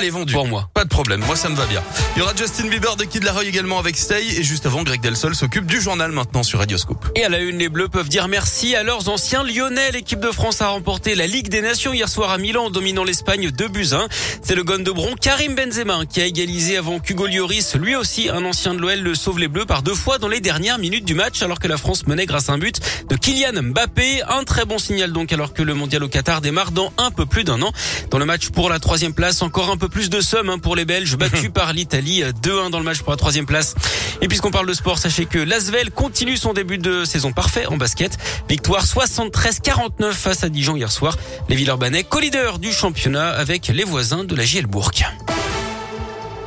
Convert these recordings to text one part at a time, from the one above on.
Elle est vendue. Pour moi. Pas de problème. Moi, ça me va bien. Il y aura Justin Bieber de Kid Laroi également avec Stay. Et juste avant, Greg Delsol s'occupe du journal maintenant sur Radioscope. Et à la une, les Bleus peuvent dire merci à leurs anciens lyonnais. L'équipe de France a remporté la Ligue des Nations hier soir à Milan en dominant l'Espagne 2 buts 1. C'est le gon de Bron Karim Benzema qui a égalisé avant qu'Hugo Lloris, lui aussi un ancien de l'OL, le sauve les Bleus par deux fois dans les dernières minutes du match alors que la France menait grâce à un but de Kylian Mbappé. Un très bon signal donc alors que le mondial au Qatar démarre dans un peu plus d'un an. Dans le match pour la troisième place, encore un peu plus de somme hein, pour les Belges battus par l'Italie 2-1 dans le match pour la troisième place. Et puisqu'on parle de sport, sachez que l'Asvel continue son début de saison parfait en basket. Victoire 73-49 face à Dijon hier soir. Les Villeurbanais, co-leader du championnat avec les voisins de la Gielbourg.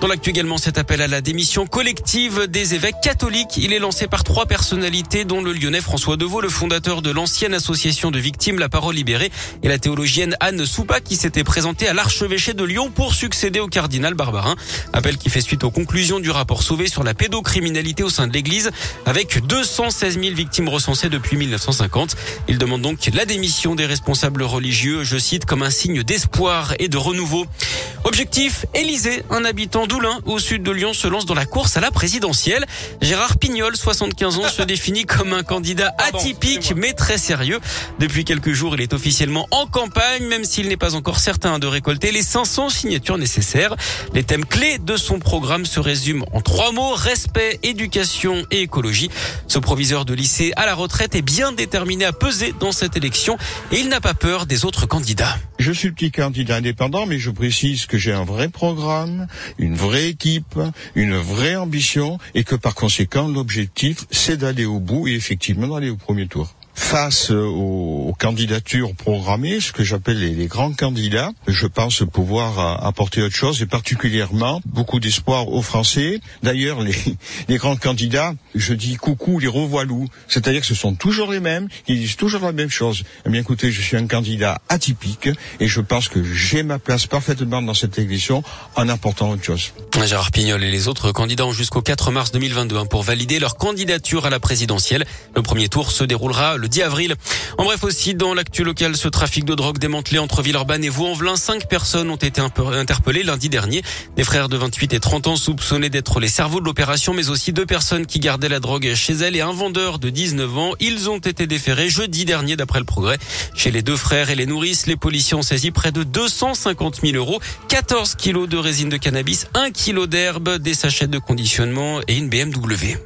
Dans l'actu également, cet appel à la démission collective des évêques catholiques. Il est lancé par trois personnalités, dont le lyonnais François Deveau, le fondateur de l'ancienne association de victimes La Parole Libérée, et la théologienne Anne Soupa, qui s'était présentée à l'archevêché de Lyon pour succéder au cardinal Barbarin. Appel qui fait suite aux conclusions du rapport Sauvé sur la pédocriminalité au sein de l'église, avec 216 000 victimes recensées depuis 1950. Il demande donc la démission des responsables religieux, je cite, comme un signe d'espoir et de renouveau. Objectif, Élysée, un habitant d'Oulin, au sud de Lyon, se lance dans la course à la présidentielle. Gérard Pignol, 75 ans, se définit comme un candidat atypique mais très sérieux. Depuis quelques jours, il est officiellement en campagne, même s'il n'est pas encore certain de récolter les 500 signatures nécessaires. Les thèmes clés de son programme se résument en trois mots, respect, éducation et écologie. Ce proviseur de lycée à la retraite est bien déterminé à peser dans cette élection et il n'a pas peur des autres candidats. Je suis le petit candidat indépendant, mais je précise que j'ai un vrai programme, une vraie équipe, une vraie ambition, et que par conséquent, l'objectif, c'est d'aller au bout et effectivement d'aller au premier tour face aux, candidatures programmées, ce que j'appelle les, grands candidats, je pense pouvoir apporter autre chose et particulièrement beaucoup d'espoir aux Français. D'ailleurs, les, grands candidats, je dis coucou les revoilous, c'est-à-dire que ce sont toujours les mêmes, qui disent toujours la même chose. Eh bien écoutez, je suis un candidat atypique et je pense que j'ai ma place parfaitement dans cette élection en apportant autre chose. Gérard Pignol et les autres candidats jusqu'au 4 mars 2022 hein, pour valider leur candidature à la présidentielle. Le premier tour se déroulera le 10 avril. En bref aussi, dans l'actu local, ce trafic de drogue démantelé entre Villeurbanne et Vaux-en-Velin, cinq personnes ont été interpellées lundi dernier. Des frères de 28 et 30 ans soupçonnés d'être les cerveaux de l'opération, mais aussi deux personnes qui gardaient la drogue chez elles et un vendeur de 19 ans. Ils ont été déférés jeudi dernier d'après le progrès. Chez les deux frères et les nourrices, les policiers ont saisi près de 250 000 euros, 14 kilos de résine de cannabis, 1 kilo d'herbe, des sachets de conditionnement et une BMW.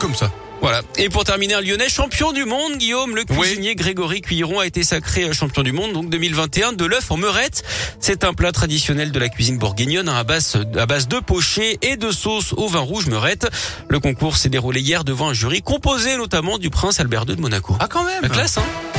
Comme ça. Voilà. Et pour terminer, un Lyonnais champion du monde, Guillaume, le cuisinier oui. Grégory Cuilleron a été sacré champion du monde, donc 2021, de l'œuf en meurette. C'est un plat traditionnel de la cuisine bourguignonne à base, à base de pochés et de sauce au vin rouge meurette. Le concours s'est déroulé hier devant un jury composé notamment du prince Albert II de Monaco. Ah, quand même! La classe, hein?